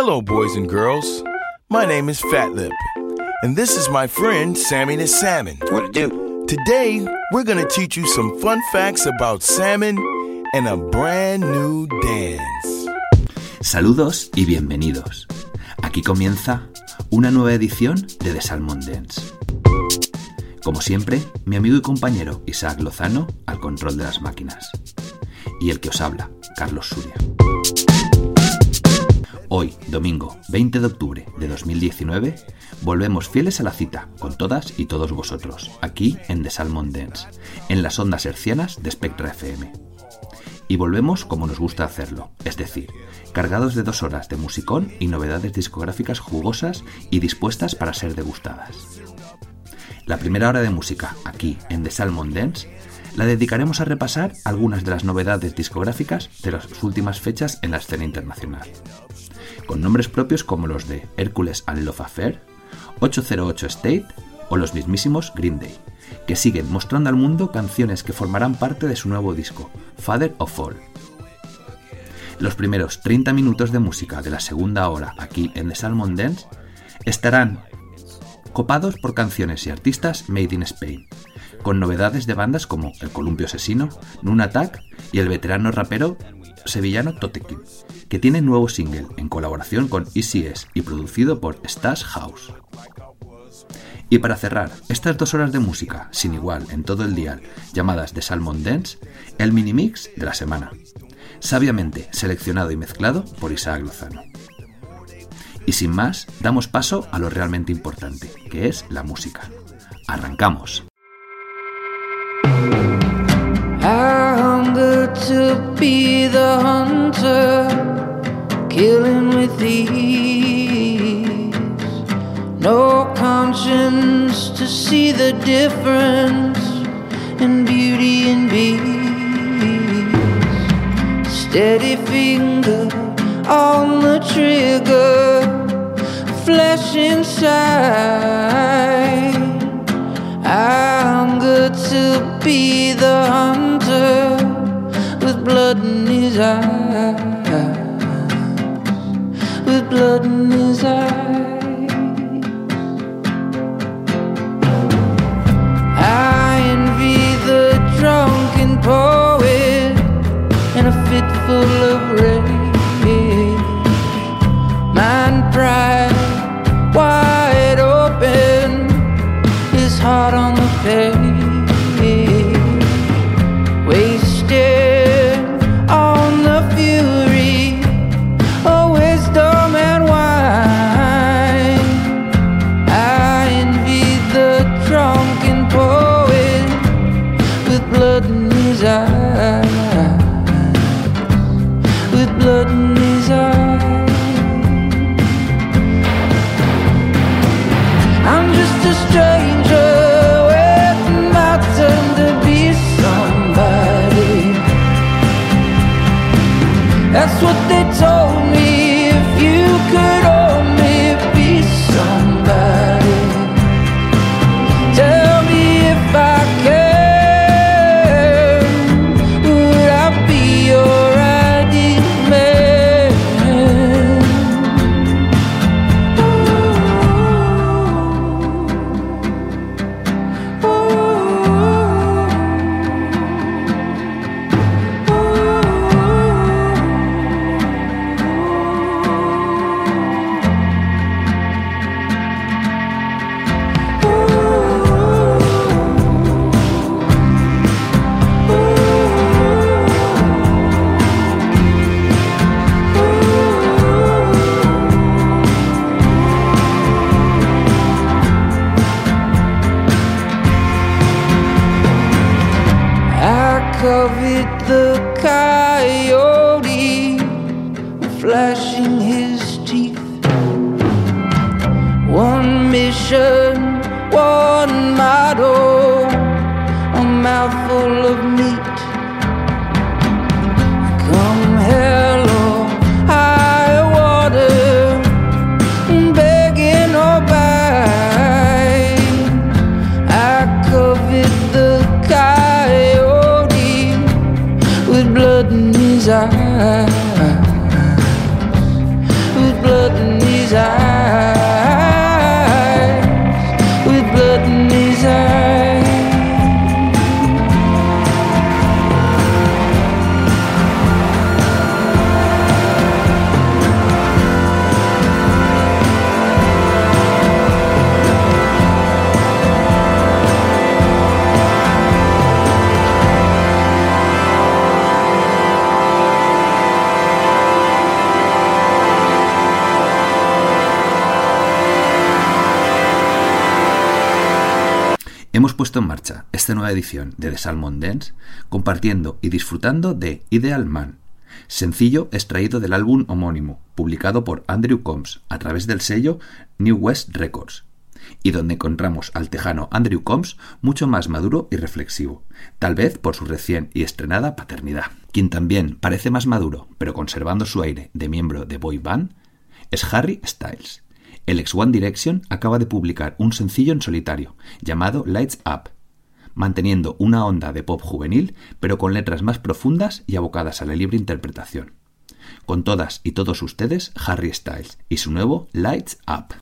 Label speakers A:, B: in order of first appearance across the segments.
A: Hello, boys and girls. My name is Fat Lip, and this is my friend Sammy the Salmon.
B: What to do?
A: Today, we're going to teach you some fun facts about salmon and a brand new dance.
C: Saludos y bienvenidos. Aquí comienza una nueva edición de The Salmon Dance. Como siempre, mi amigo y compañero Isaac Lozano al control de las máquinas. Y el que os habla, Carlos Suria. Hoy, domingo 20 de octubre de 2019, volvemos fieles a la cita con todas y todos vosotros, aquí en The Salmon Dance, en las ondas hercianas de Spectra FM. Y volvemos como nos gusta hacerlo, es decir, cargados de dos horas de musicón y novedades discográficas jugosas y dispuestas para ser degustadas. La primera hora de música, aquí en The Salmon Dance, la dedicaremos a repasar algunas de las novedades discográficas de las últimas fechas en la escena internacional con nombres propios como los de Hércules and Love Affair, 808 State o los mismísimos Green Day, que siguen mostrando al mundo canciones que formarán parte de su nuevo disco, Father of All. Los primeros 30 minutos de música de la segunda hora aquí en The Salmon Dance estarán copados por canciones y artistas made in Spain, con novedades de bandas como El Columpio Asesino, Nun Attack y el veterano rapero sevillano Totekin, que tiene nuevo single en colaboración con ECS y producido por Stash House. Y para cerrar estas dos horas de música sin igual en todo el día, llamadas de Salmon Dance, el mini mix de la semana, sabiamente seleccionado y mezclado por Isaac Lozano. Y sin más, damos paso a lo realmente importante, que es la música. ¡Arrancamos!
D: To be the hunter, killing with ease. No conscience to see the difference in beauty and beast. Steady finger on the trigger, flesh inside. I'm good to be the hunter with blood in his eyes, with blood in his eyes. I envy the drunken poet in a fit full of
C: So. Nueva edición de The Salmon Dance compartiendo y disfrutando de Ideal Man, sencillo extraído del álbum homónimo, publicado por Andrew Combs a través del sello New West Records, y donde encontramos al tejano Andrew Combs mucho más maduro y reflexivo, tal vez por su recién y estrenada paternidad. Quien también parece más maduro, pero conservando su aire de miembro de boy band, es Harry Styles. El ex One Direction acaba de publicar un sencillo en solitario, llamado Lights Up, manteniendo una onda de pop juvenil, pero con letras más profundas y abocadas a la libre interpretación. Con todas y todos ustedes, Harry Styles y su nuevo Lights Up.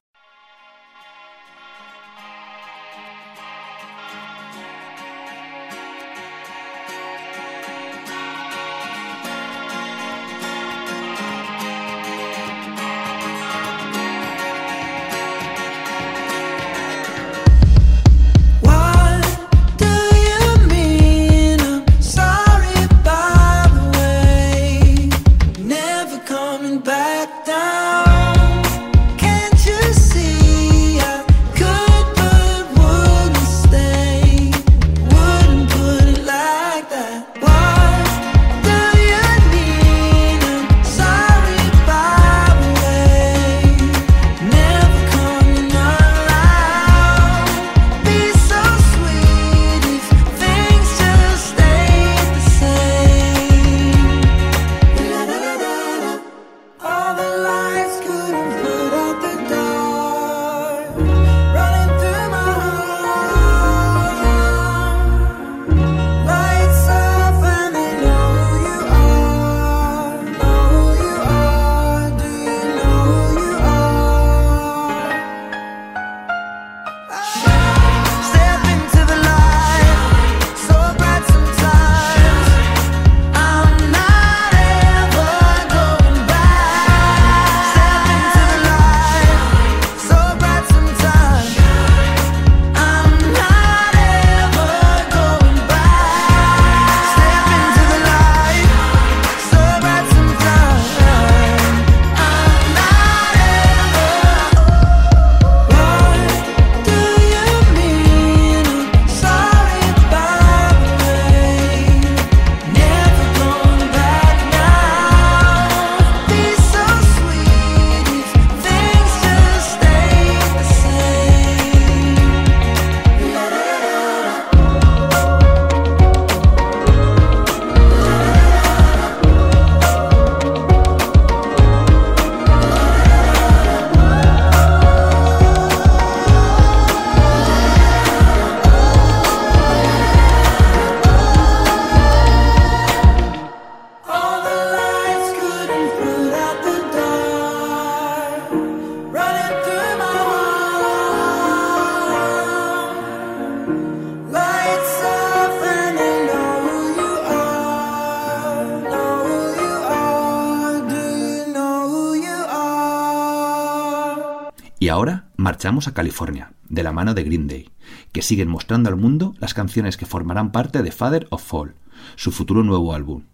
C: A California, de la mano de Green Day, que siguen mostrando al mundo las canciones que formarán parte de Father of Fall, su futuro nuevo álbum.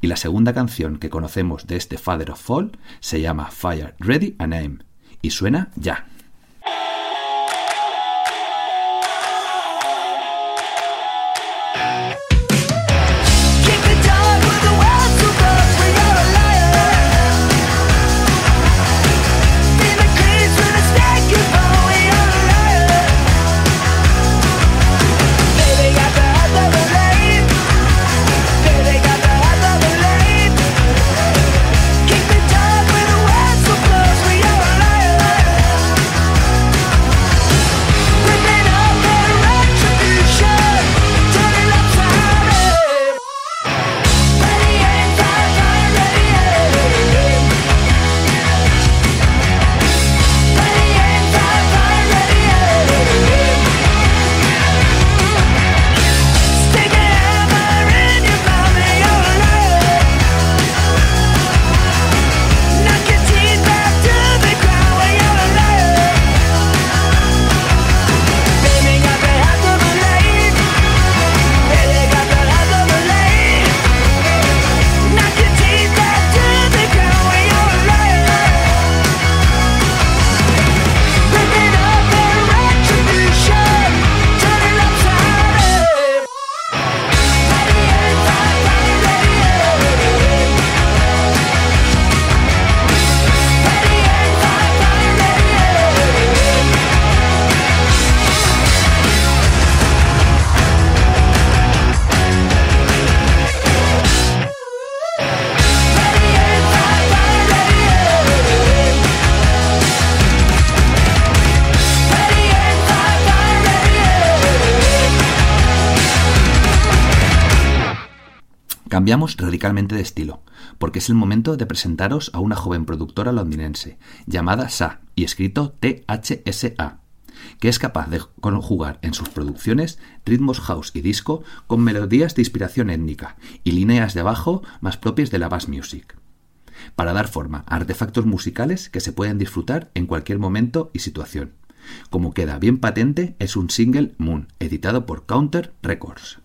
C: Y la segunda canción que conocemos de este Father of Fall se llama Fire Ready and Aim, y suena ya. Cambiamos radicalmente de estilo, porque es el momento de presentaros a una joven productora londinense llamada Sa y escrito THSA, que es capaz de conjugar en sus producciones ritmos house y disco con melodías de inspiración étnica y líneas de bajo más propias de la bass music, para dar forma a artefactos musicales que se pueden disfrutar en cualquier momento y situación. Como queda bien patente, es un single Moon, editado por Counter Records.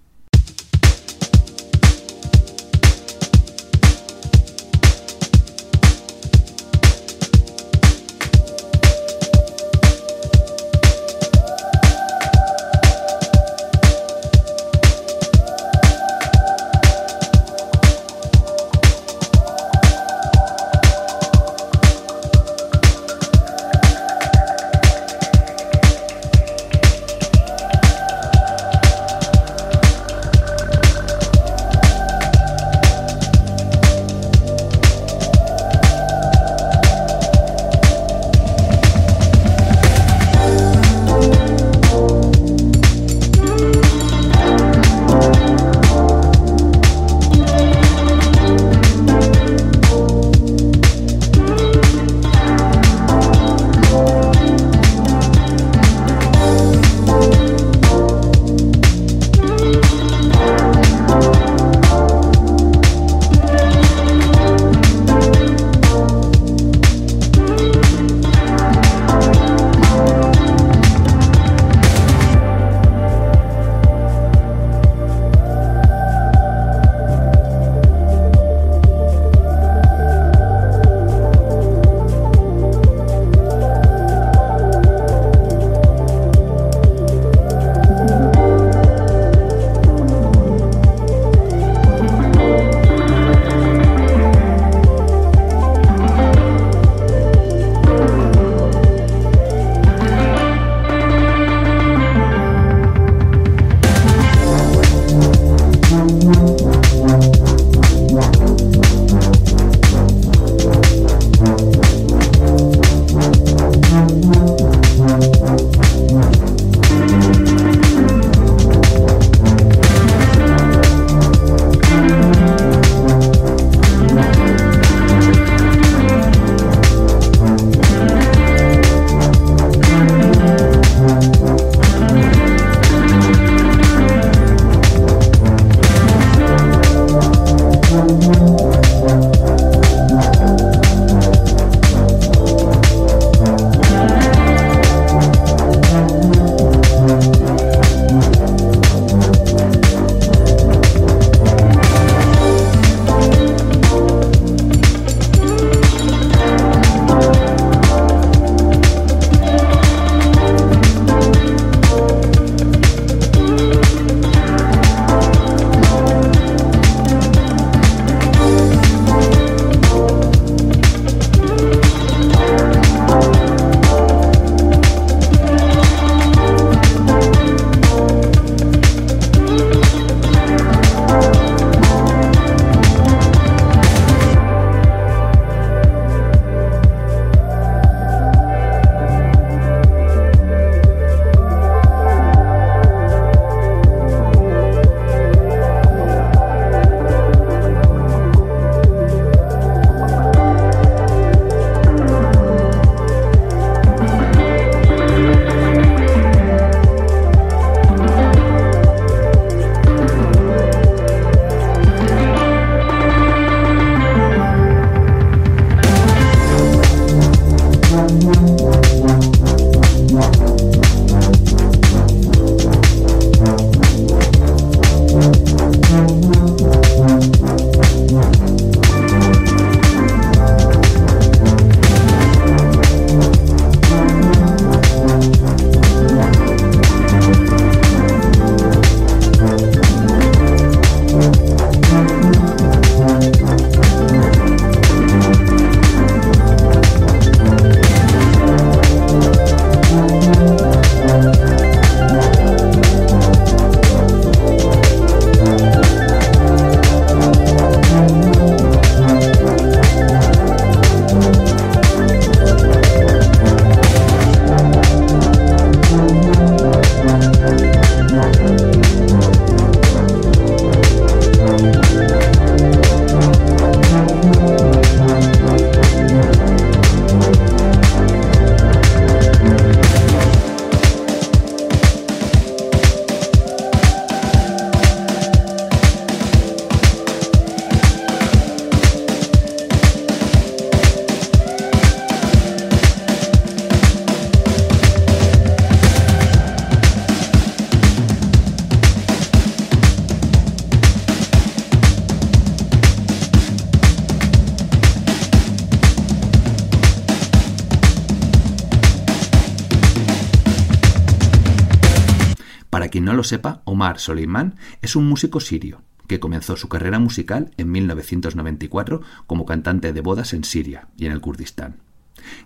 C: Sepa, Omar Soleiman es un músico sirio que comenzó su carrera musical en 1994 como cantante de bodas en Siria y en el Kurdistán.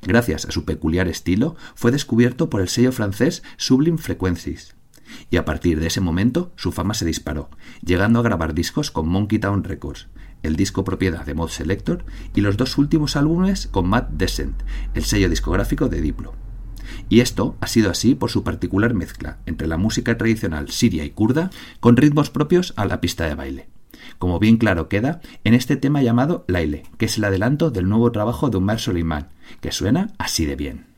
C: Gracias a su peculiar estilo, fue descubierto por el sello francés Sublime Frequencies, y a partir de ese momento su fama se disparó, llegando a grabar discos con Monkey Town Records, el disco propiedad de Mod Selector, y los dos últimos álbumes con Matt Descent, el sello discográfico de Diplo. Y esto ha sido así por su particular mezcla entre la música tradicional siria y kurda con ritmos propios a la pista de baile. Como bien claro queda en este tema llamado Laile, que es el adelanto del nuevo trabajo de Umar Soleiman, que suena así de bien.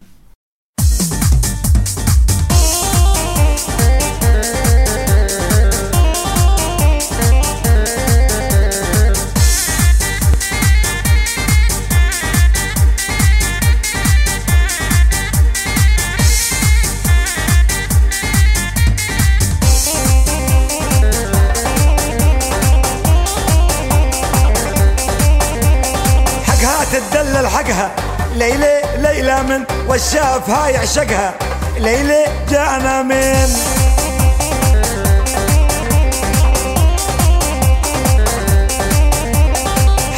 B: من والشافها يعشقها ليلى جانا من.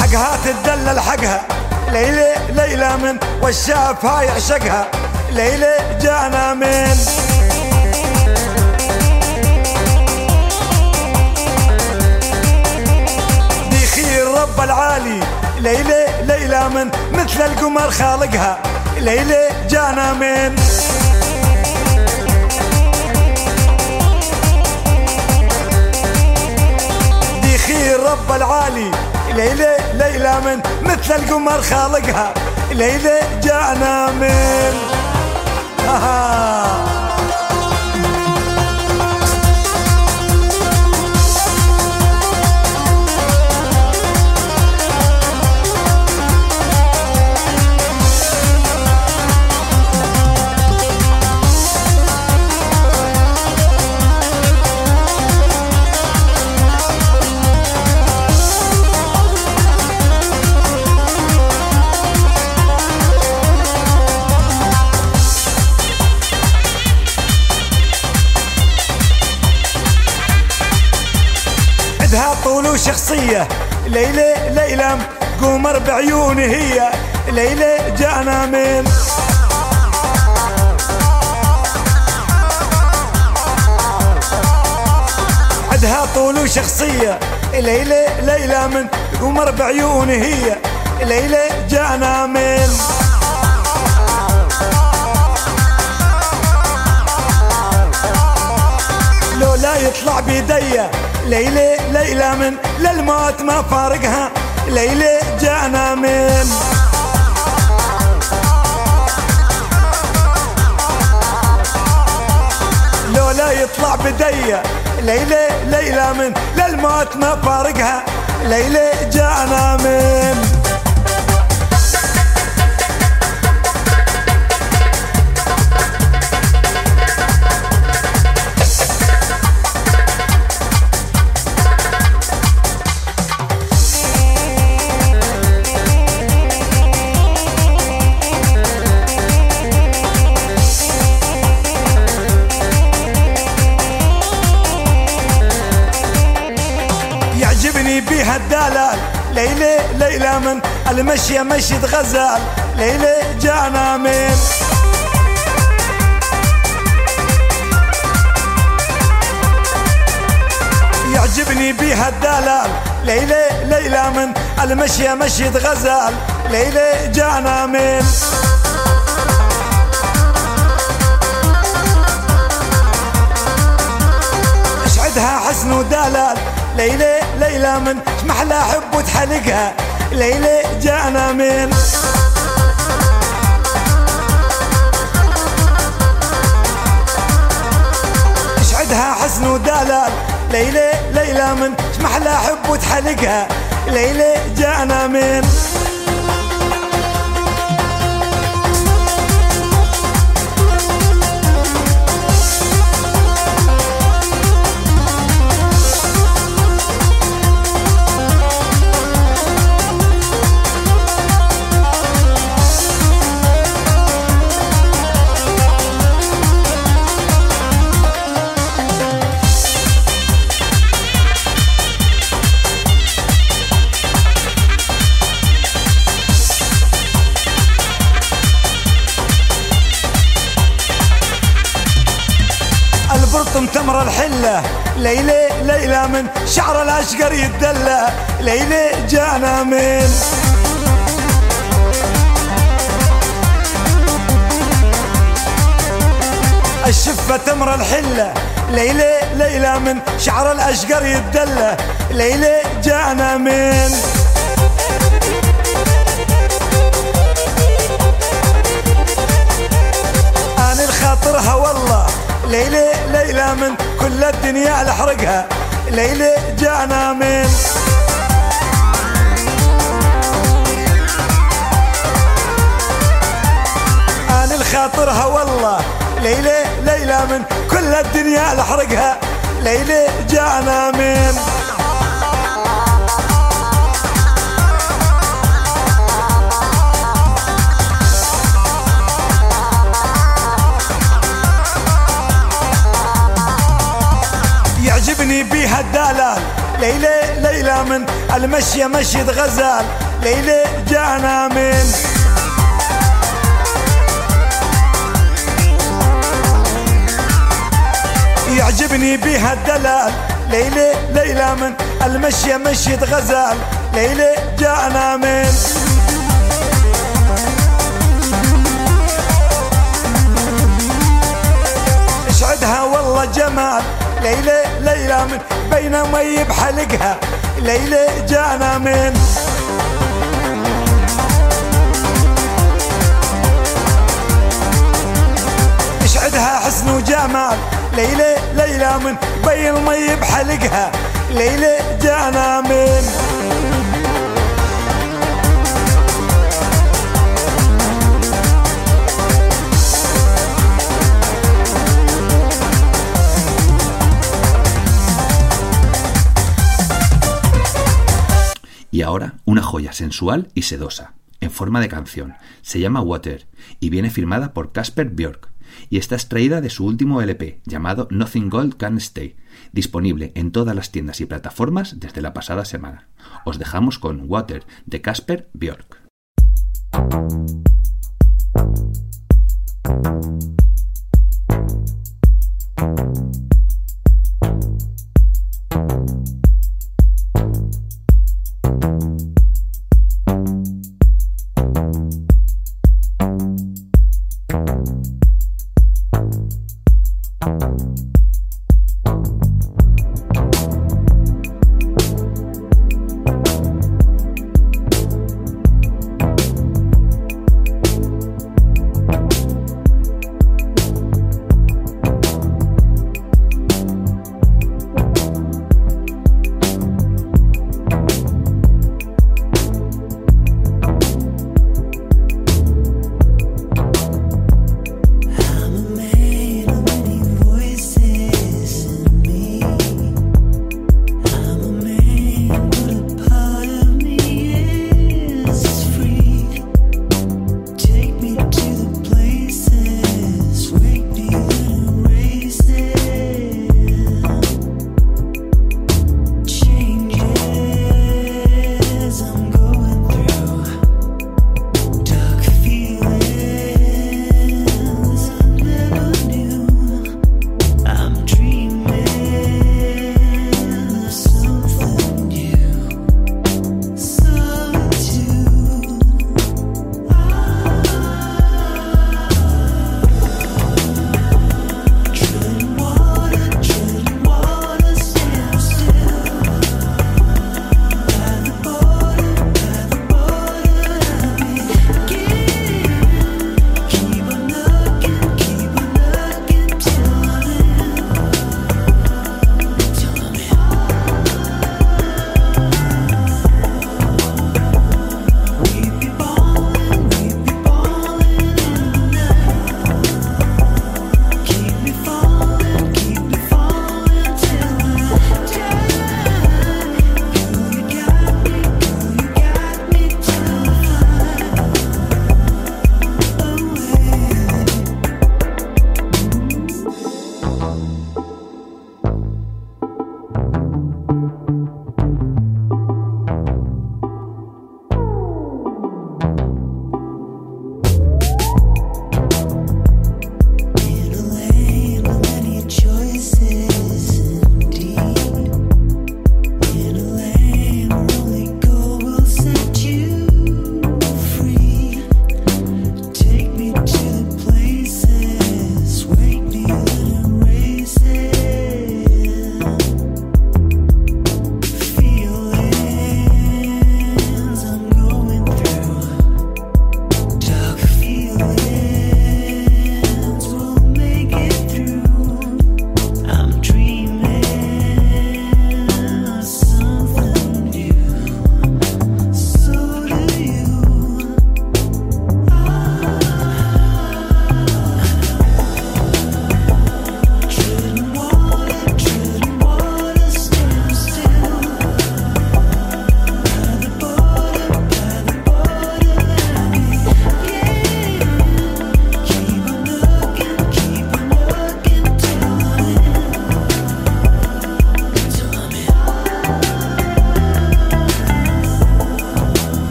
B: حقها تدلل حقها. ليلى ليلى من والشافها يعشقها ليلى جانا من. العالي. ليلى ليلى من مثل القمر خالقها. ليلى جانا من. دي خير رب العالي. ليلى ليلى من مثل القمر خالقها. ليلى جانا من. آه. وشخصية ليلى ليلى من قمر بعيوني هي. ليلى جانا من. لو لا يطلع بيديا ليلى ليلى من للموت ما فارقها. ليلى جانا من. لو لا يطلع بدية ليلى ليلى من للموت ما فارقها. ليلى جانا من ليلى من المشية مشية غزال ليلى جانا من. يعجبني بيها الدلال ليلى ليلى من المشية مشية غزال ليلى جانا من. أشعدها حسن ودلال ليلى ليلى من محلى حب وتحلقها. ليلى جانا من. اشعدها حسن ودلال. ليلى ليلى من محلى حب وتحلقها. ليلى جانا من. من شعر الأشقر يتدلى ليلى جانا من. الشفة تمر الحلة ليلى ليلى من شعر الأشقر يتدلى ليلى جانا من. أنا والله ليلى ليلى من كل الدنيا لحرقها. ليلى جانا من أنا الخاطرها والله. ليلى ليلى من كل الدنيا لحرقها. ليلى جانا من يعجبني بيها الدلال. ليلى ليلى من المشية مشية غزال. ليلى جانا من يعجبني بيها الدلال. ليلى ليلى من المشية مشية غزال. ليلى جانا من اشعدها والله جمال. ليلى ليلى من بين مي بحلقها. ليلى جانا من اشعدها حسن وجمال. ليلى ليلى من بين مي بحلقها. ليلى جانا من
C: Una joya sensual y sedosa, en forma de canción. Se llama Water y viene firmada por Casper Björk y está extraída de su último LP llamado Nothing Gold Can Stay, disponible en todas las tiendas y plataformas desde la pasada semana. Os dejamos con Water de Casper Björk.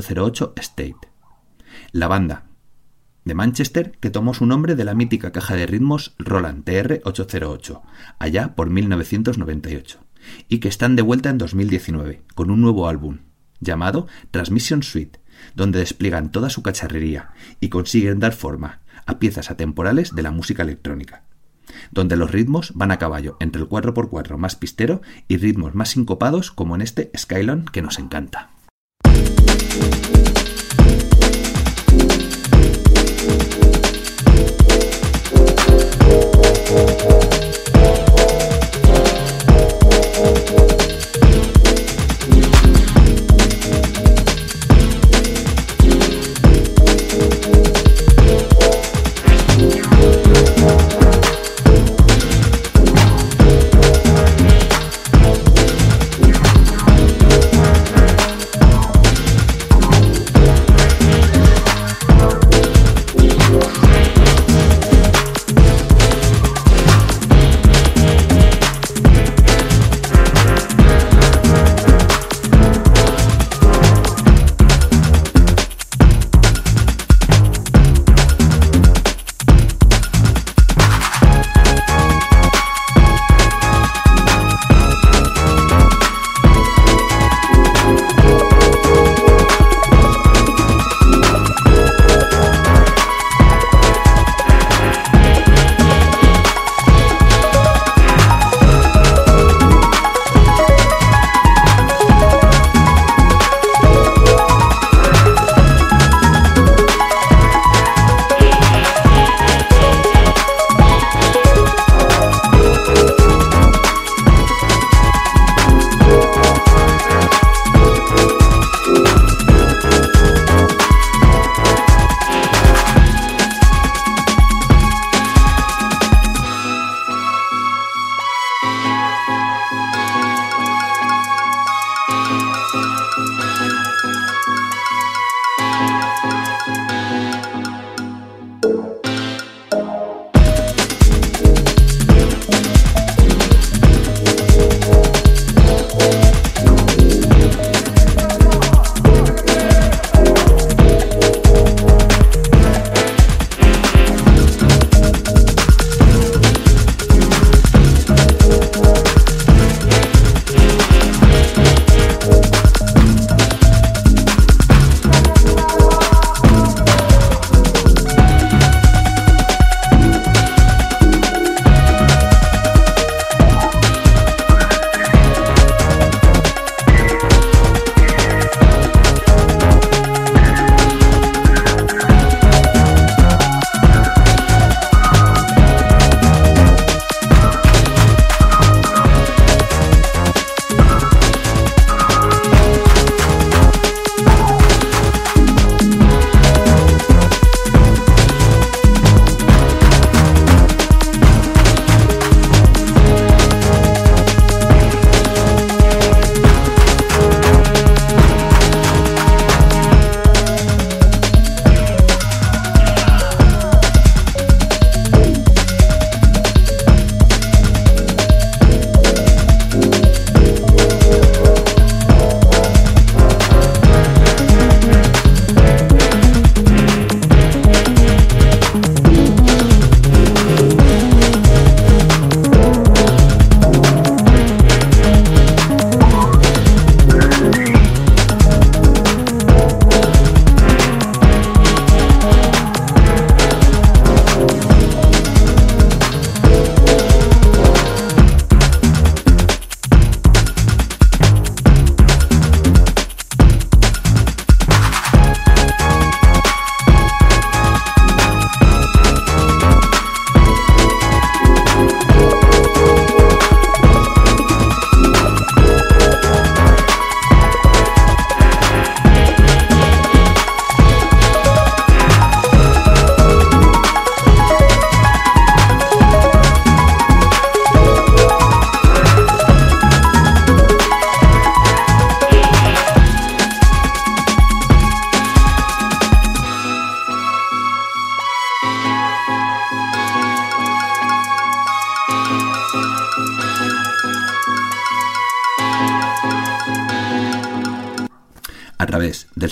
C: 808 State. La banda de Manchester que tomó su nombre de la mítica caja de ritmos Roland TR-808, allá por 1998, y que están de vuelta en 2019 con un nuevo álbum llamado Transmission Suite, donde despliegan toda su cacharrería y consiguen dar forma a piezas atemporales de la música electrónica, donde los ritmos van a caballo entre el 4x4 más pistero y ritmos más sincopados como en este Skylon que nos encanta.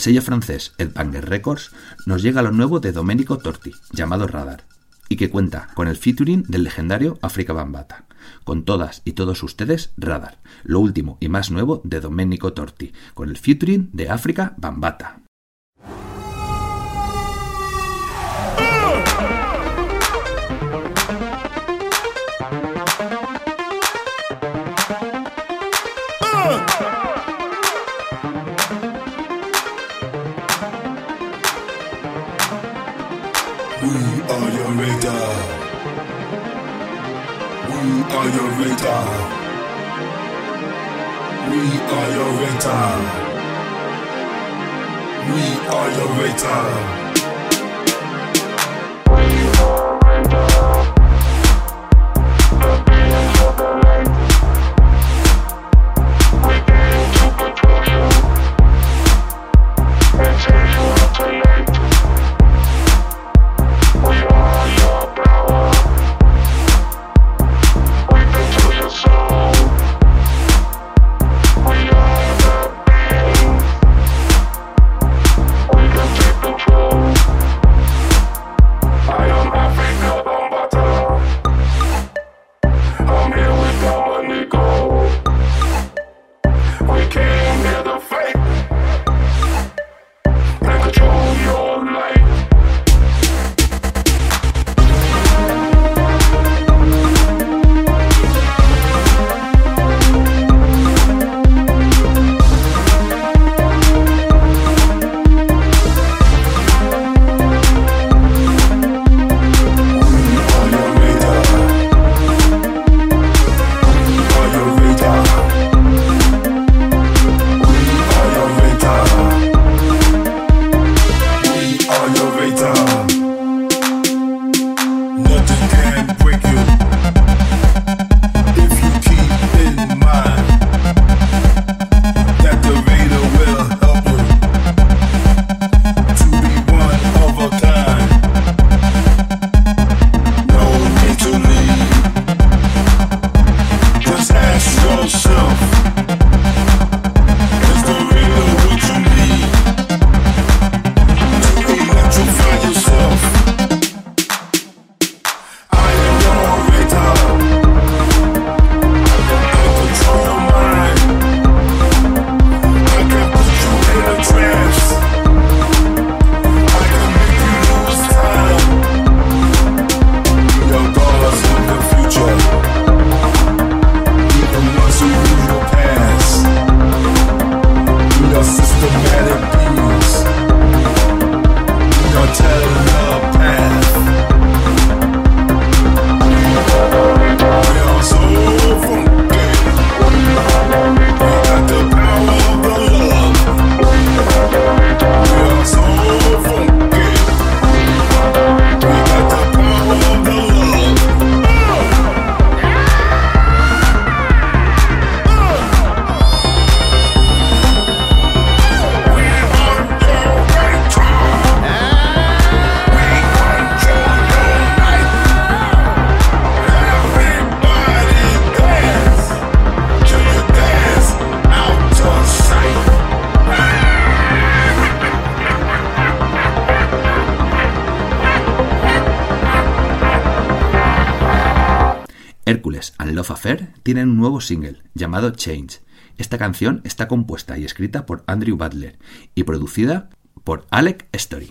C: sello francés Headbanger Records nos llega lo nuevo de Domenico Torti, llamado Radar, y que cuenta con el featuring del legendario África Bambata. Con todas y todos ustedes, Radar, lo último y más nuevo de Domenico Torti, con el featuring de África Bambata.
E: your radar. We are your radar. We are your radar. We are your radar. We are your radar.
C: single, llamado Change. Esta canción está compuesta y escrita por Andrew Butler y producida por Alec Story.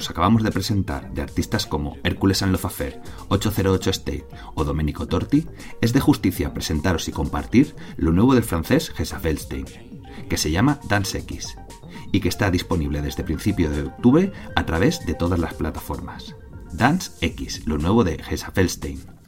C: os acabamos de presentar de artistas como Hércules and Love Affair, 808 State o Domenico Torti, es de justicia presentaros y compartir lo nuevo del francés Gesafelstein, que se llama Dance X y que está disponible desde principio de octubre a través de todas las plataformas. Dance X, lo nuevo de Gesafelstein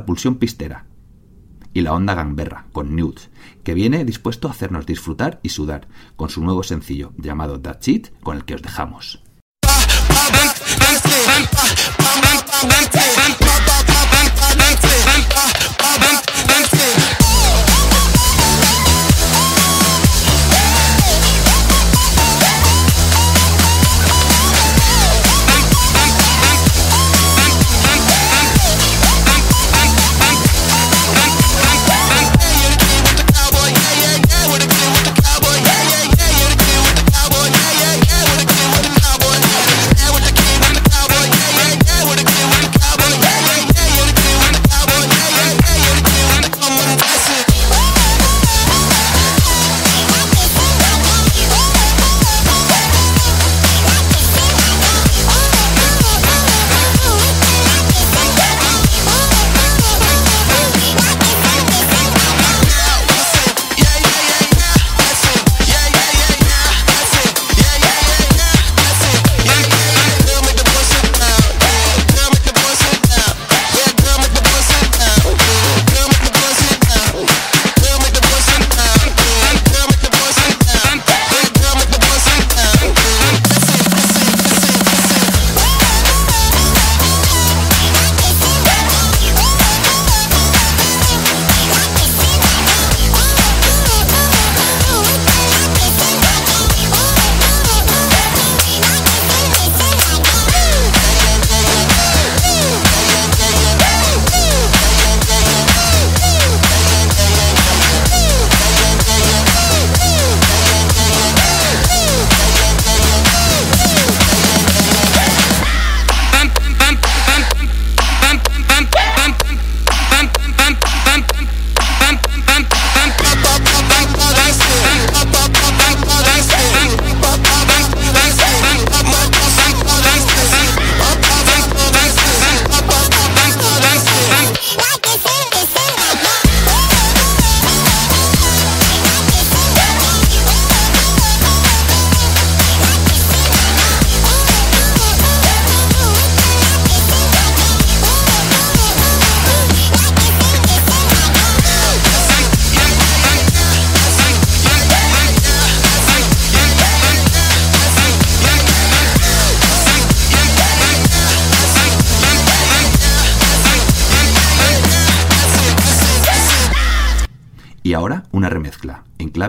C: la pulsión pistera y la onda gamberra con Nudes, que viene dispuesto a hacernos disfrutar y sudar con su nuevo sencillo llamado That's It, con el que os dejamos.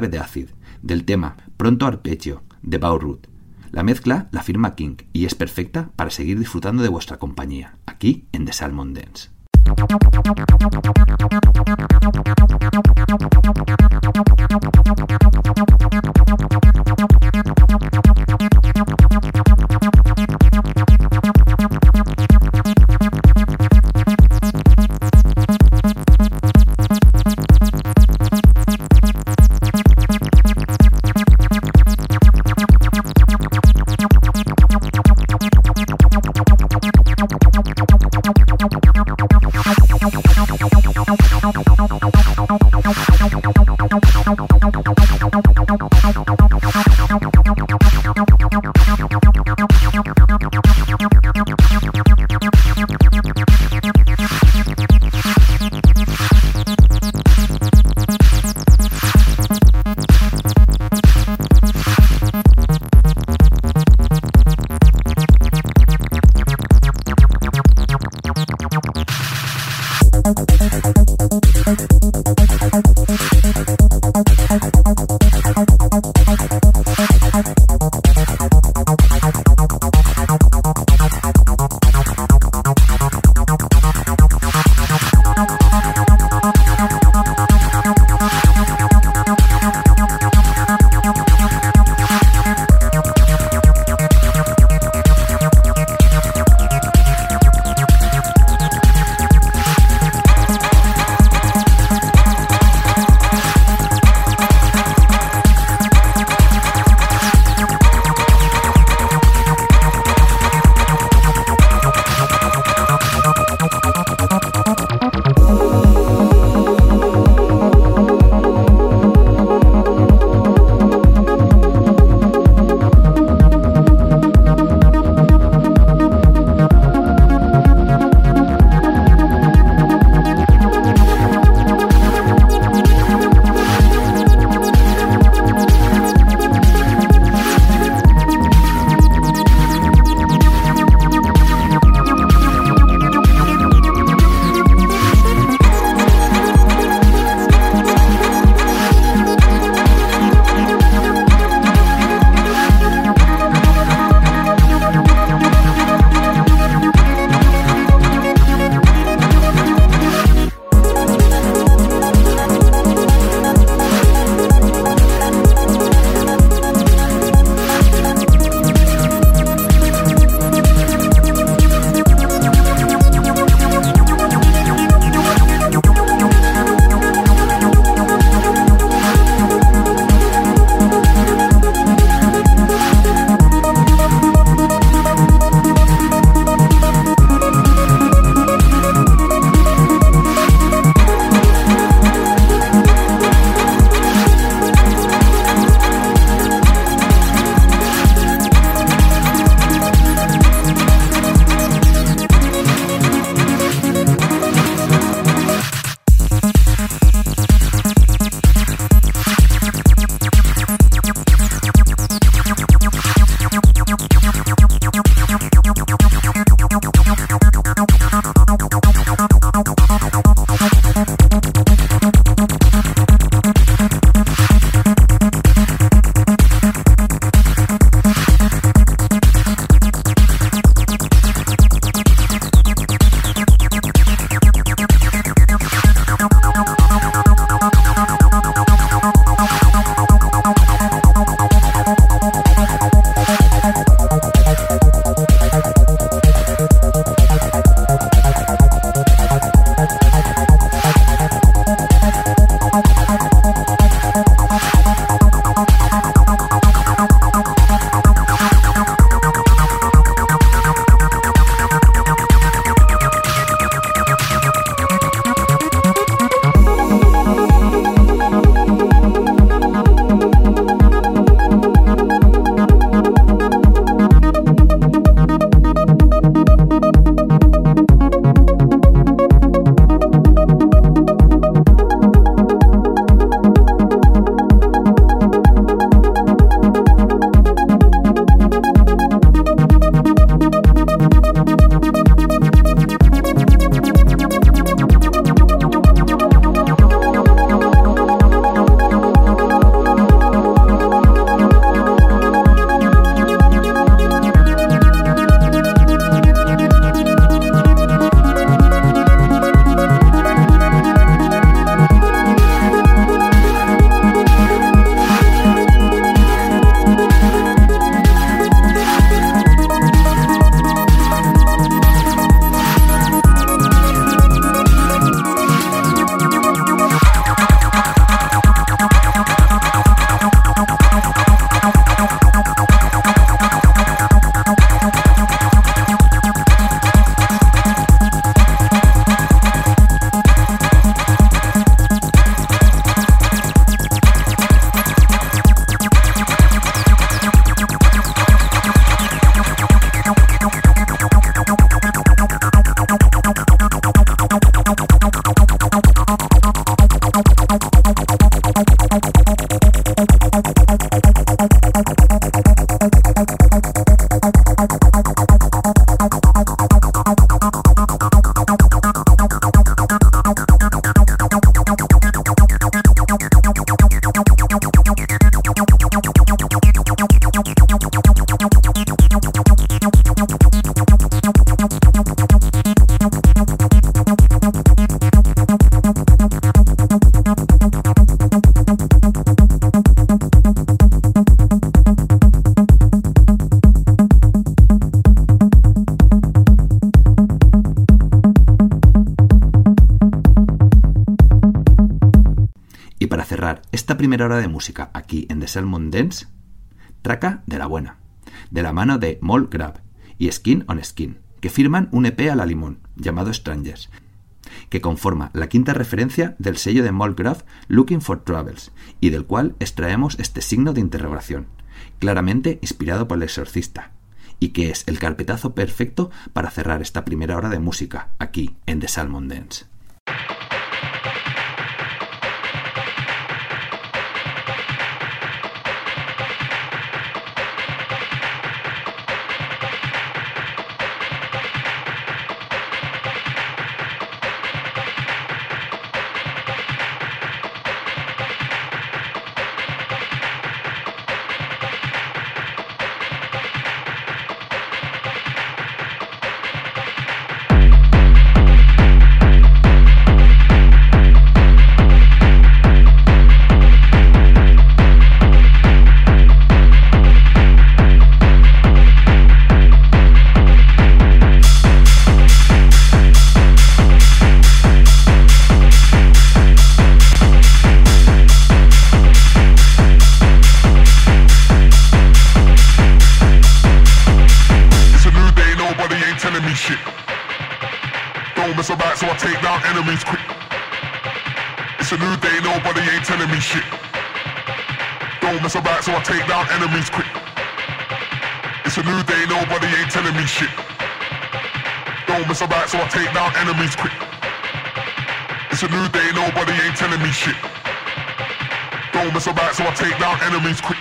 C: De acid, del tema Pronto Arpeggio, de Baurut. La mezcla la firma King y es perfecta para seguir disfrutando de vuestra compañía, aquí en The Salmon Dance. Primera hora de música aquí en The Salmon Dance, traca de la buena, de la mano de Mol Grab y Skin on Skin, que firman un EP a la limón, llamado Strangers, que conforma la quinta referencia del sello de Mol Grab Looking for Travels, y del cual extraemos este signo de interrogación, claramente inspirado por el exorcista, y que es el carpetazo perfecto para cerrar esta primera hora de música aquí en The Salmon Dance.
F: Shit. Don't mess about, so I take down enemies quick. It's a new day, nobody ain't telling me shit. Don't mess about, so I take down enemies quick. It's a new day, nobody ain't telling me shit. Don't mess about, so I take down enemies quick.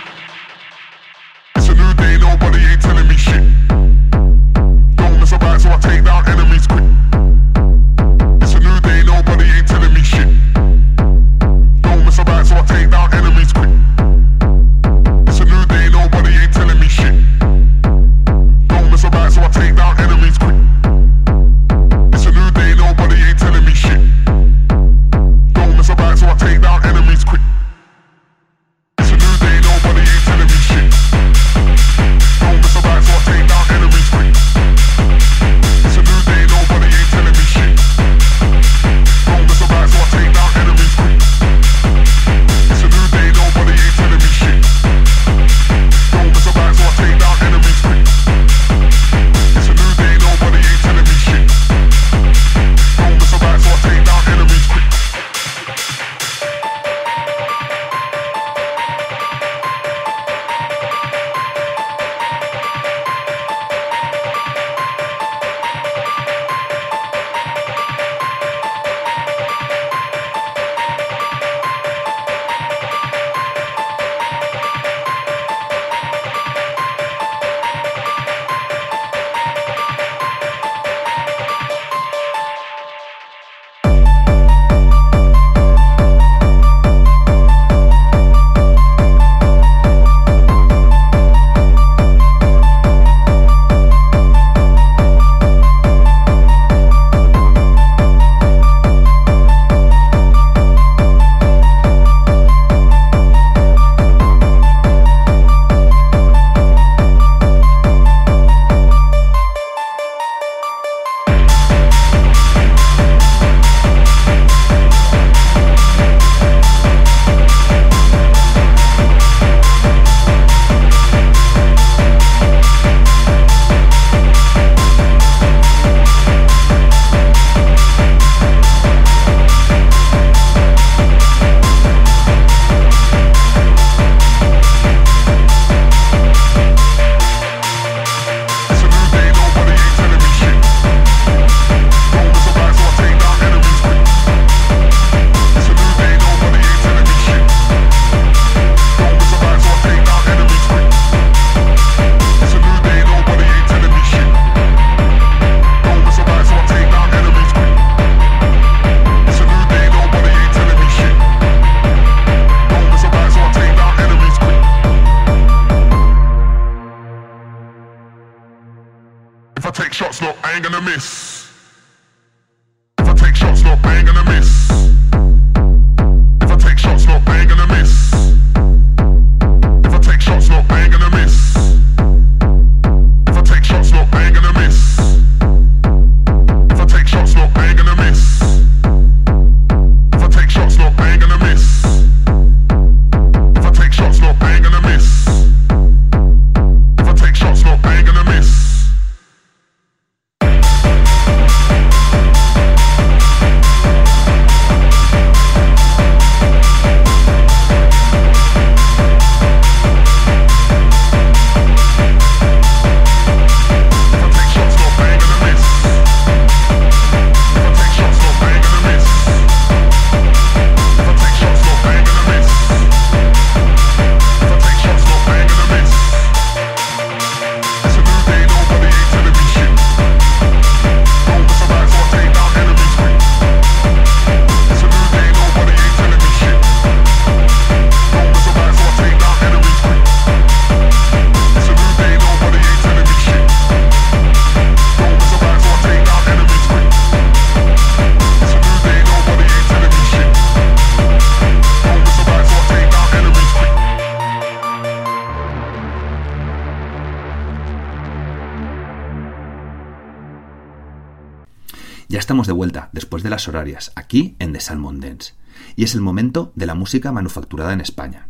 C: Horarias, aquí en The Salmon Dance. Y es el momento de la música manufacturada en España.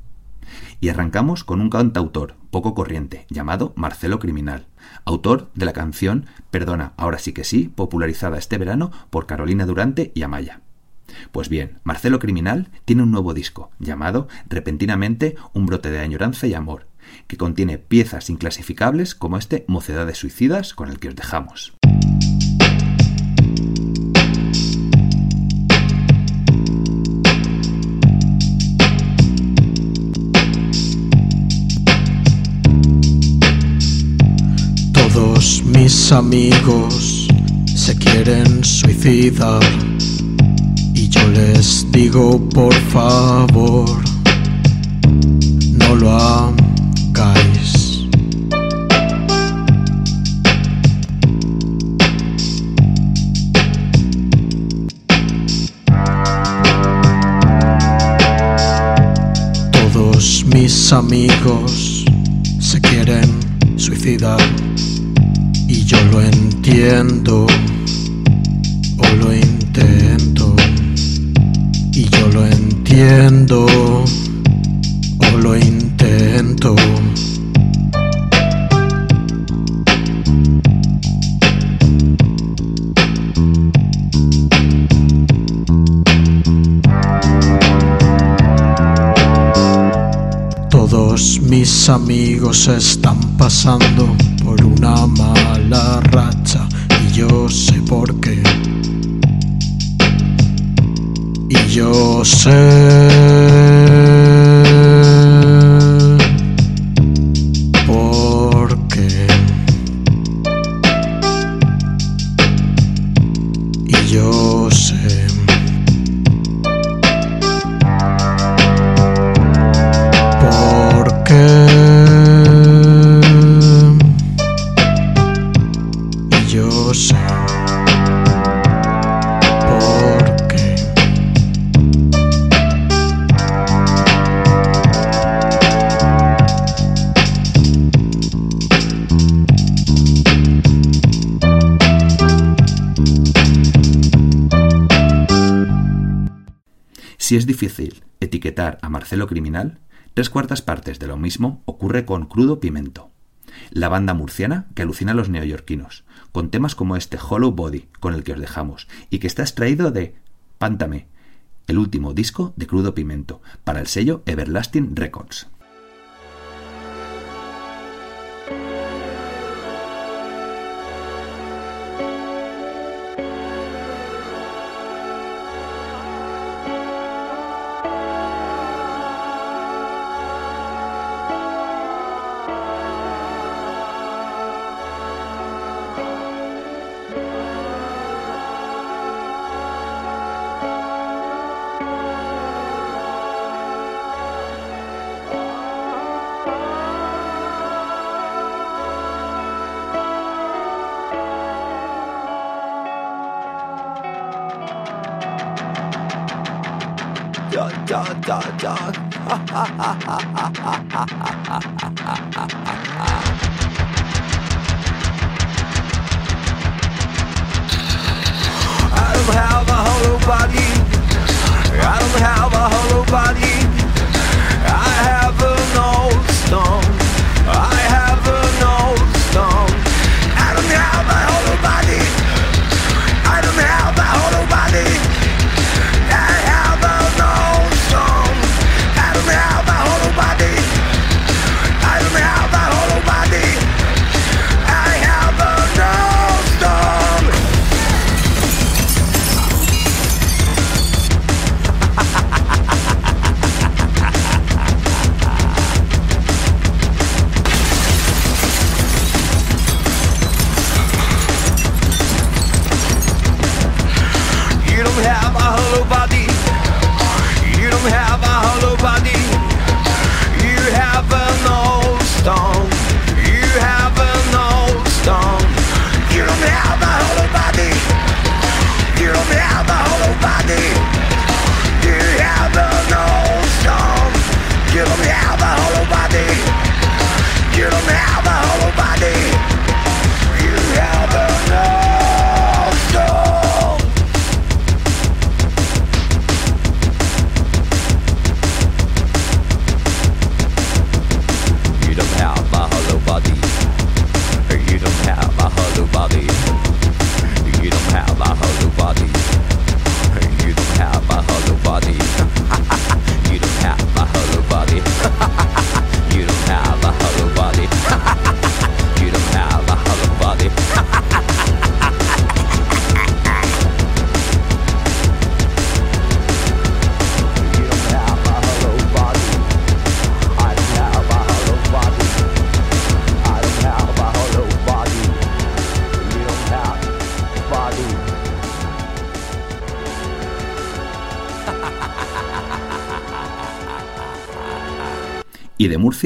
C: Y arrancamos con un cantautor poco corriente, llamado Marcelo Criminal, autor de la canción Perdona, ahora sí que sí, popularizada este verano por Carolina Durante y Amaya. Pues bien, Marcelo Criminal tiene un nuevo disco, llamado Repentinamente un brote de añoranza y amor, que contiene piezas inclasificables como este Mocedades Suicidas con el que os dejamos.
G: Todos mis amigos se quieren suicidar y yo les digo por favor, no lo hagáis. Todos mis amigos se quieren suicidar y yo lo entiendo o lo intento y yo lo entiendo o lo intento yo
C: etiquetar a Marcelo Criminal, tres cuartas partes de lo mismo ocurre con Crudo Pimento, la banda murciana que alucina a los neoyorquinos, con temas como este Hollow Body con el que os dejamos y que está extraído de Pántame, el último disco de Crudo Pimento, para el sello Everlasting Records.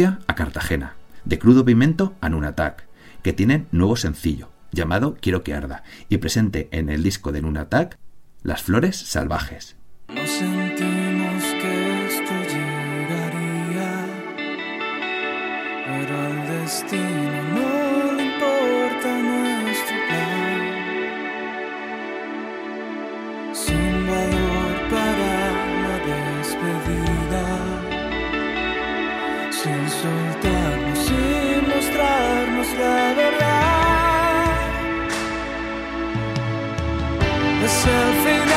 C: A
H: Cartagena, de Crudo Pimento a Nunatak, que tienen nuevo sencillo, llamado Quiero que arda, y presente en el disco de Nunatak Las Flores Salvajes.
I: myself in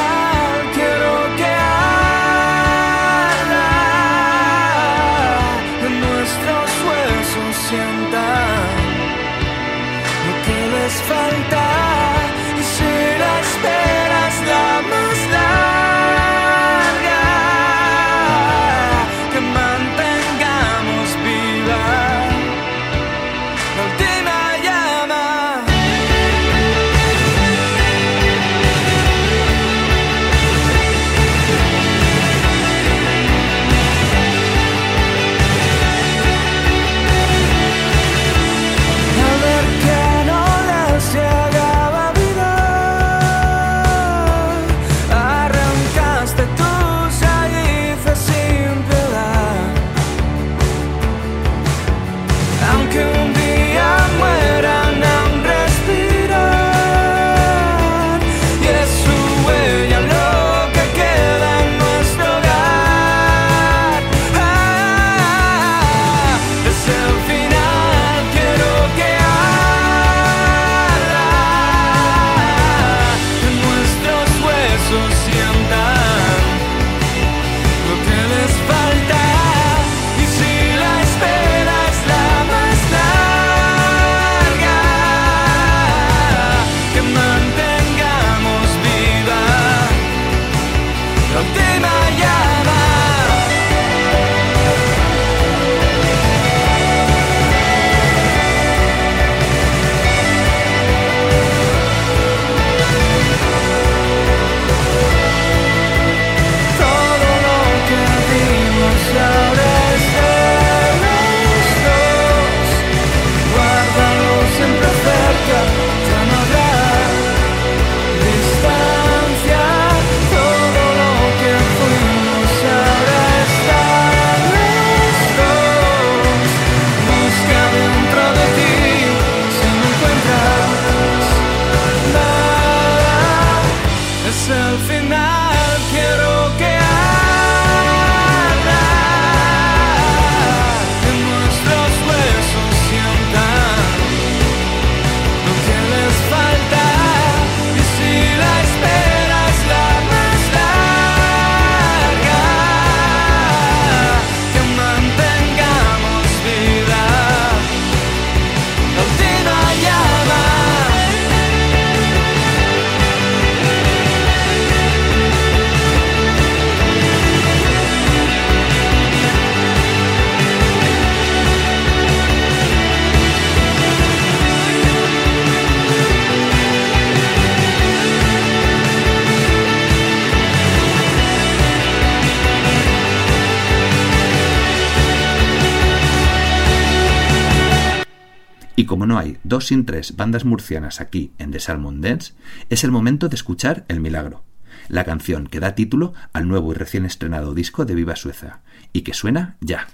I: como no hay dos sin tres bandas murcianas aquí en The Salmon Dance, es el momento de escuchar El Milagro, la canción que da título al nuevo y recién estrenado disco de Viva Suecia, y que suena ya.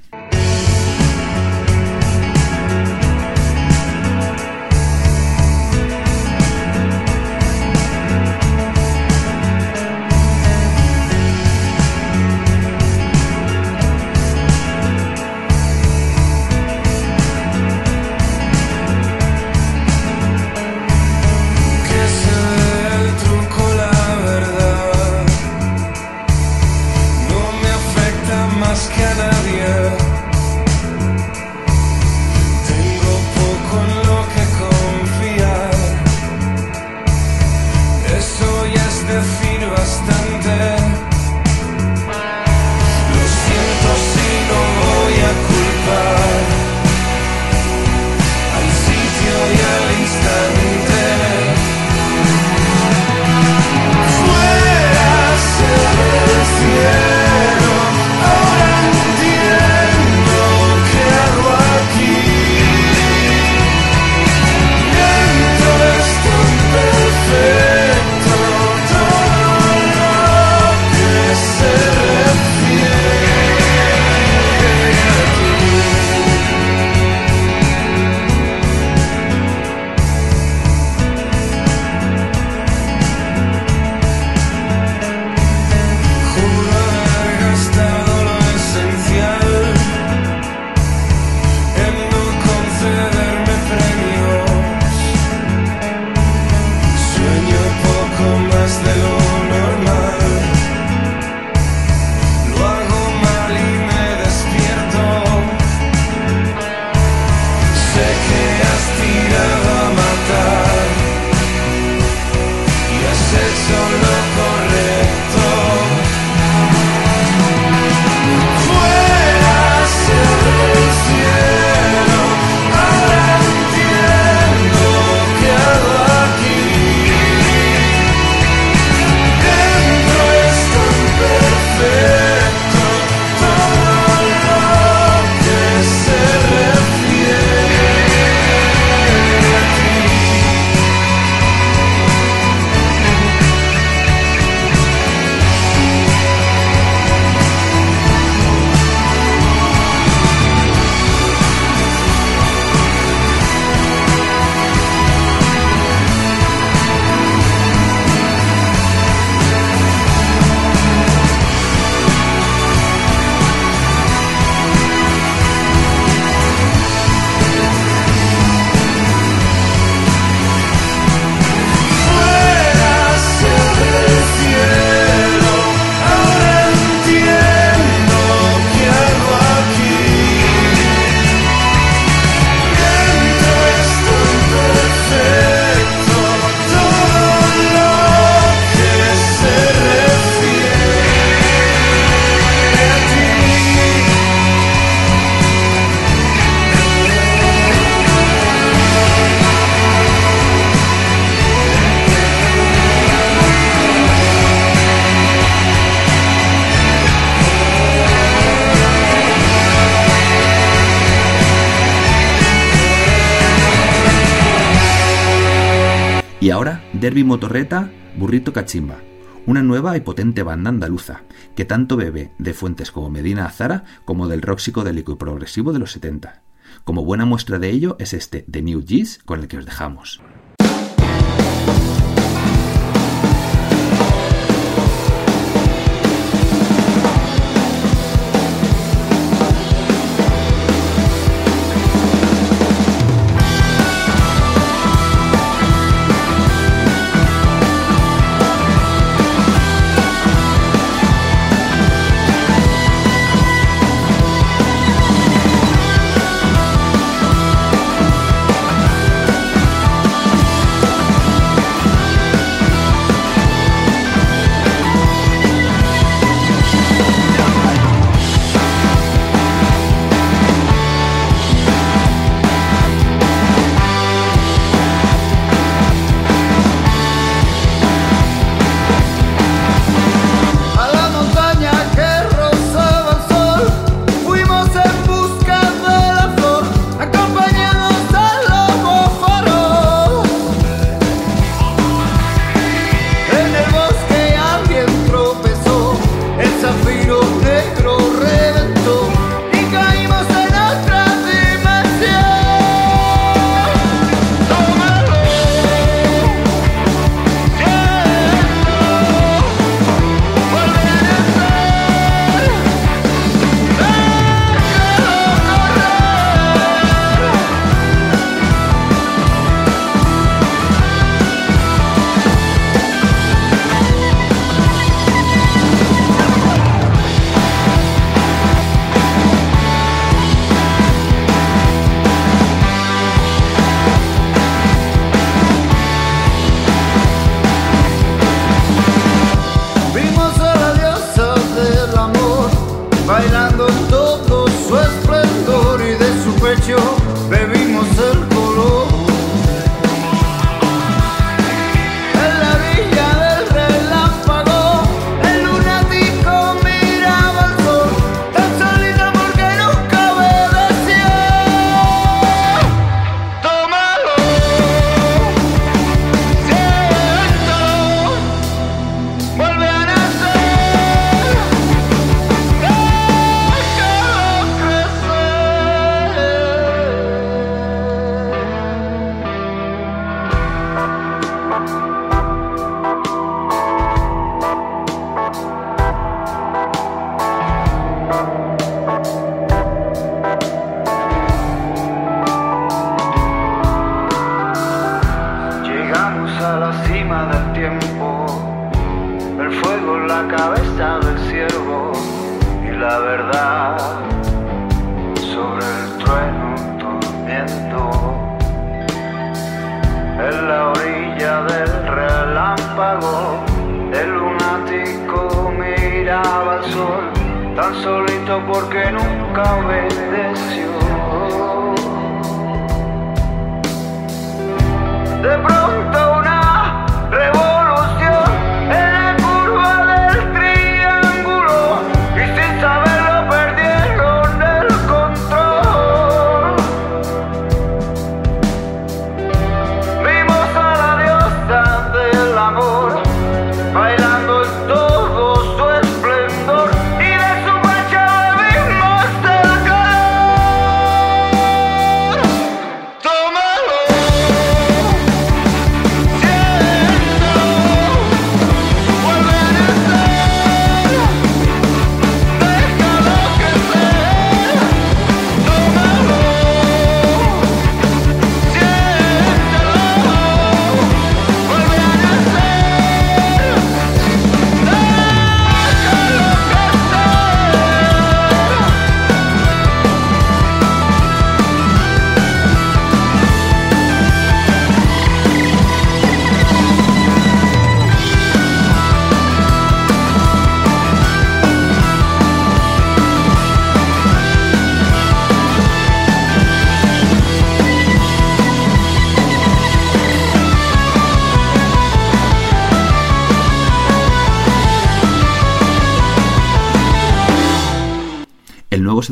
I: Derby Motorreta, Burrito Cachimba, una nueva y potente banda andaluza, que tanto bebe de fuentes como Medina Azara como del rock psicodélico y progresivo de los 70. Como buena muestra de ello es este The New G's con el que os dejamos.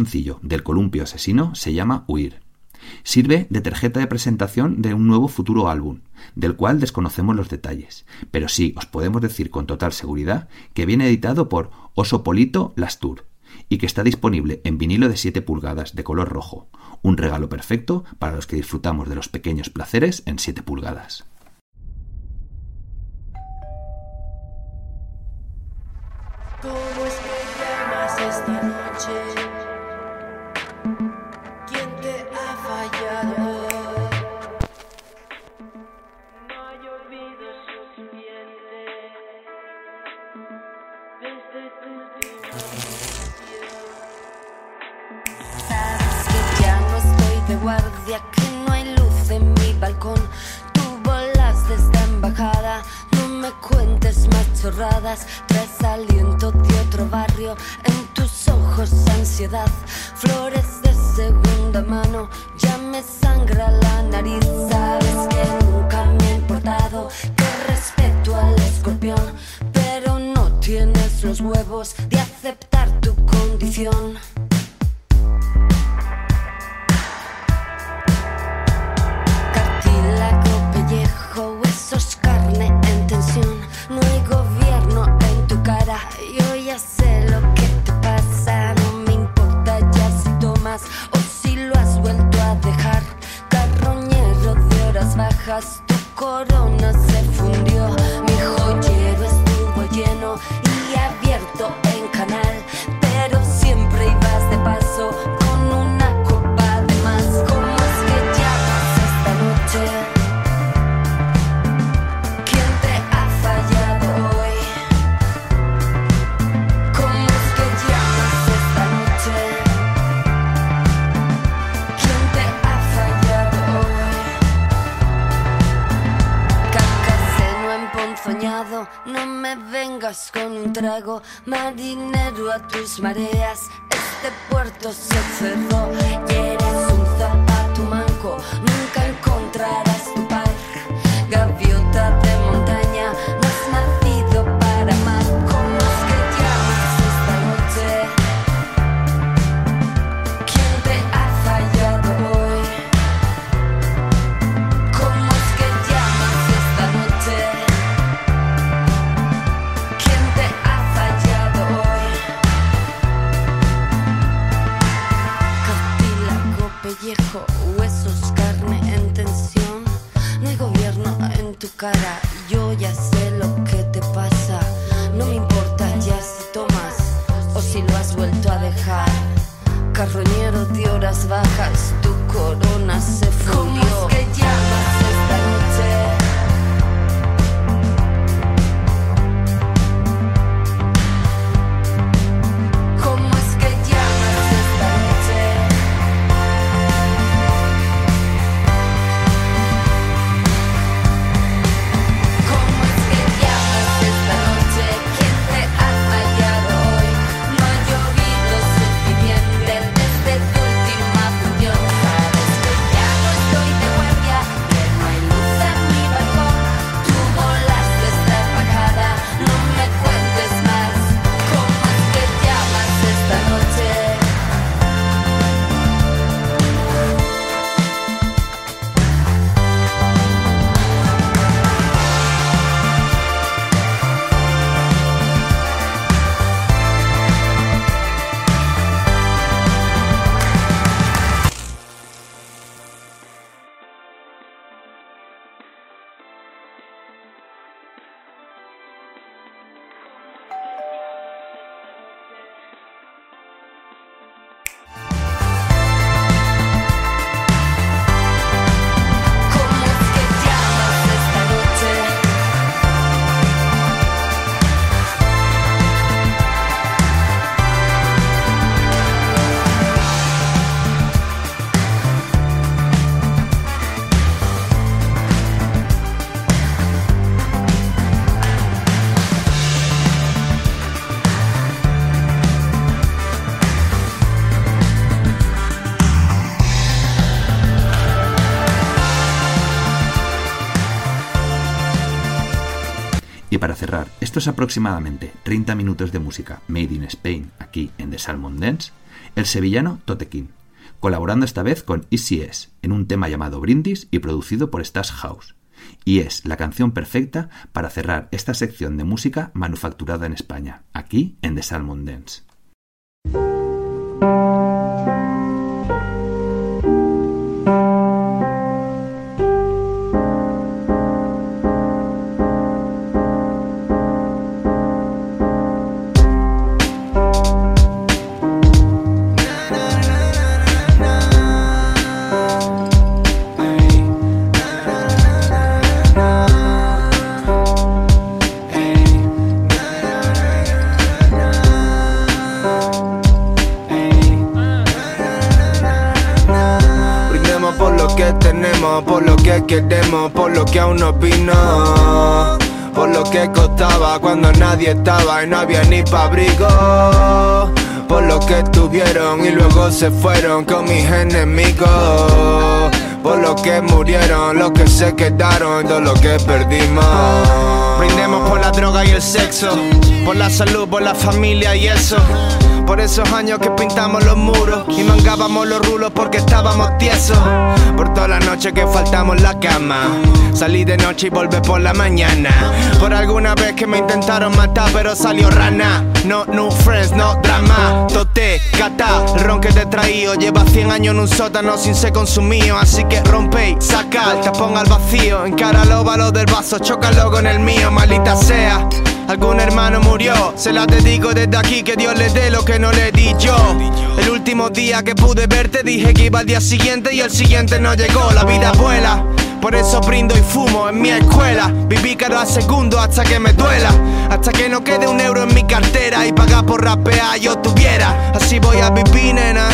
C: Sencillo del columpio asesino se llama Huir. Sirve de tarjeta de presentación de un nuevo futuro álbum, del cual desconocemos los detalles, pero sí os podemos decir con total seguridad que viene editado por Oso Polito Lastur y que está disponible en vinilo de 7 pulgadas de color rojo, un regalo perfecto para los que disfrutamos de los pequeños placeres en 7 pulgadas.
J: Cuentes más chorradas. Traes aliento de otro barrio, en tus ojos ansiedad. Flores de segunda mano, ya me sangra la nariz. Sabes que nunca me ha importado, que respeto al escorpión, pero no tienes los huevos de aceptar tu condición. Bajas, tu corona no me vengas con un trago, marinero a tus mareas. Este puerto se cerró y eres un zapato manco, nunca encontrarás tu par. Gaviota cara, yo ya sé lo que te pasa. No me importa ya si tomas o si lo has vuelto a dejar. Carroñero de horas bajas, tu corona se fundió.
C: Cerrar estos aproximadamente 30 minutos de música Made in Spain aquí en The Salmon Dance, el sevillano Totequín, colaborando esta vez con ECS en un tema llamado Brindis y producido por Stash House. Y es la canción perfecta para cerrar esta sección de música manufacturada en España, aquí en The Salmon Dance.
K: Queremos, por lo que aún no vino. Por lo que costaba cuando nadie estaba y no había ni pa' abrigo. Por lo que tuvieron y luego se fueron con mis enemigos. Por lo que murieron, los que se quedaron, todo lo que perdimos. Brindemos por la droga y el sexo, por la salud, por la familia y eso. Por esos años que pintamos los muros y mangábamos los rulos porque estábamos tiesos. Por toda la noche que faltamos la cama. Salí de noche y volví por la mañana. Por alguna vez que me intentaron matar, pero salió rana. No new friends, no drama. Tote, cata, el ron que te traído. Lleva 100 años en un sótano sin ser consumido. Así que rompe y saca el tapón al vacío. Encara los balos del vaso, chócalo con el mío, maldita sea. Algún hermano murió, se la dedico desde aquí que Dios le dé lo que no le di yo. El último día que pude verte dije que iba al día siguiente y el siguiente no llegó. La vida vuela, por eso brindo y fumo en mi escuela. Viví cada segundo hasta que me duela, hasta que no quede un euro en mi cartera y pagar por rapear yo tuviera. Así voy a vivir, nena.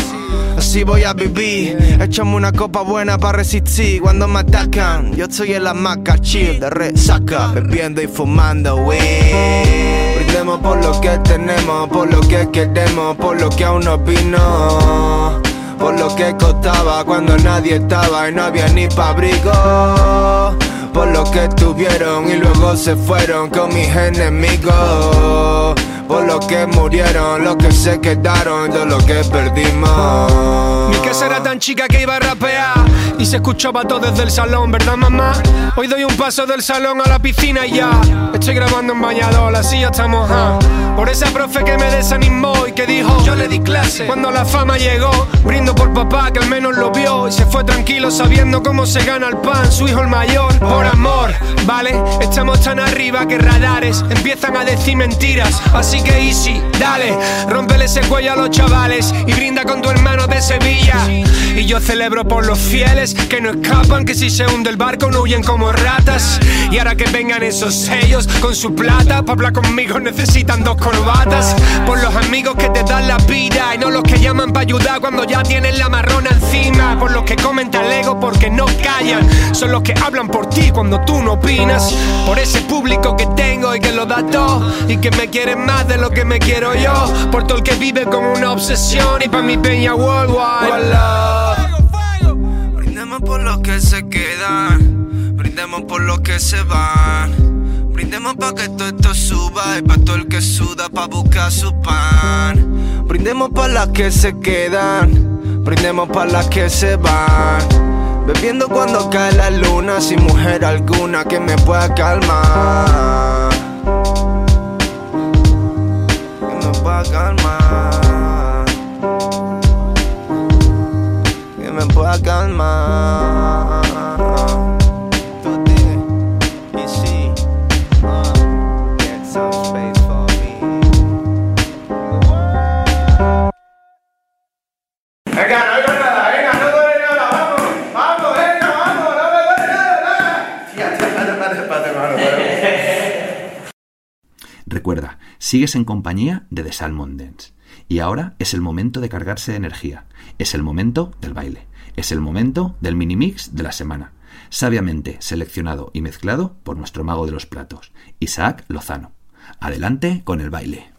K: Así voy a vivir, échame una copa buena para resistir cuando me atacan. Yo estoy en la maca chill de resaca, bebiendo y fumando weed. Brindemos por lo que tenemos, por lo que queremos, por lo que aún no vino. Por lo que costaba cuando nadie estaba y no había ni pa' abrigo. Por lo que tuvieron y luego se fueron con mis enemigos. Por lo que murieron, los que se quedaron, todo lo que perdimos.
L: Mi casa era tan chica que iba a rapear y se escuchaba todo desde el salón, ¿verdad mamá? Hoy doy un paso del salón a la piscina y ya estoy grabando en bañador, así ya estamos ah. Por esa profe que me desanimó y que dijo yo le di clase. Cuando la fama llegó, brindo por papá que al menos lo vio y se fue tranquilo sabiendo cómo se gana el pan, su hijo el mayor. Por amor, ¿vale? Estamos tan arriba que radares empiezan a decir mentiras, así que easy, dale, rompele ese cuello a los chavales y brinda con tu hermano de Sevilla. Y yo celebro por los fieles que no escapan, que si se hunde el barco no huyen como ratas. Y ahora que vengan esos sellos con su plata, para hablar conmigo necesitan dos corbatas. Por los amigos que te dan la vida y no los que llaman para ayudar cuando ya tienen la marrona encima. Por los que comen al ego porque no callan, son los que hablan por ti cuando tú no opinas. Por ese público que tengo y que lo da todo y que me quieren más de lo que me quiero yo. Por todo el que vive como una obsesión y para mi peña worldwide.
K: Brindemos por los que se quedan, brindemos por los que se van. Brindemos pa' que todo esto suba y pa' todo el que suda pa' buscar su pan. Brindemos pa' las que se quedan, brindemos pa' las que se van. Bebiendo cuando cae la luna sin mujer alguna que me pueda calmar. Que me pueda calmar. Que me pueda calmar. Tú di, y sí, uh, get some space for me. Venga, no nada, venga, no duele nada, vamos, vamos, venga, vamos, no me duele nada, Tía, tía, espérate, espérate, espérate, hermano, pero-
C: Recuerda, sigues en compañía de The Salmon Dance. Y ahora es el momento de cargarse de energía. Es el momento del baile. Es el momento del mini mix de la semana. Sabiamente seleccionado y mezclado por nuestro mago de los platos, Isaac Lozano. Adelante con el baile.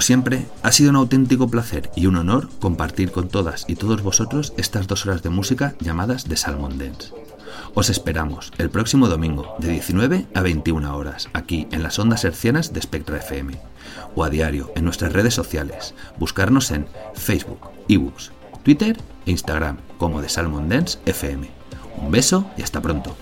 C: Como siempre, ha sido un auténtico placer y un honor compartir con todas y todos vosotros estas dos horas de música llamadas de Salmon Dance. Os esperamos el próximo domingo de 19 a 21 horas aquí en las ondas hercianas de Spectra FM o a diario en nuestras redes sociales. Buscarnos en Facebook, ebooks, Twitter e Instagram como de Salmon Dance FM. Un beso y hasta pronto.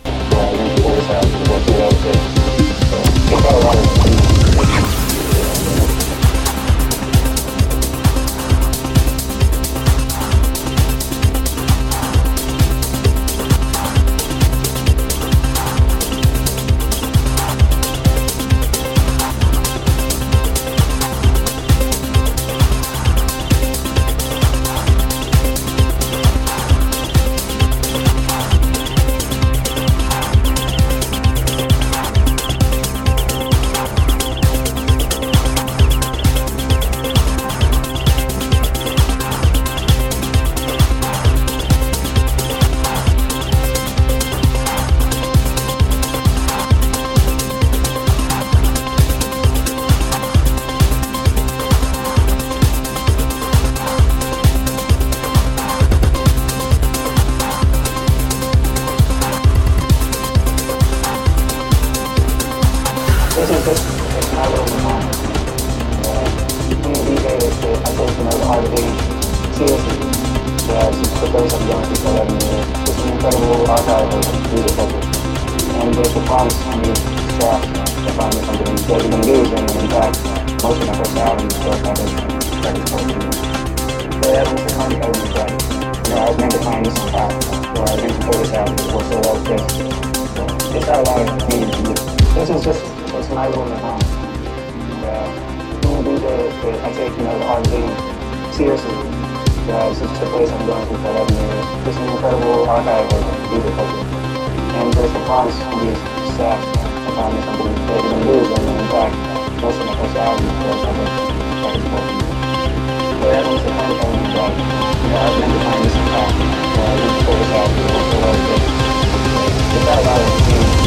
M: Promise on the staff to find me something that you're going to lose. And in fact, most of my first album still kind of that is supposed to be. But that was the kind of element that, you know, I was meant to find this on top. Or I was meant to pull this out because it was so well placed. So it's got a lot of meaning to me. This is just it's my little home. And, uh, being a DJ, is, I take, you know, the art of dating seriously. Yeah, it's just a place I'm going to for 11 years. It's an incredible archive of music culture. And there's the promise from these staff to find sawa kama nikapunguza nyumbani the nakosa au nikosa Without our team.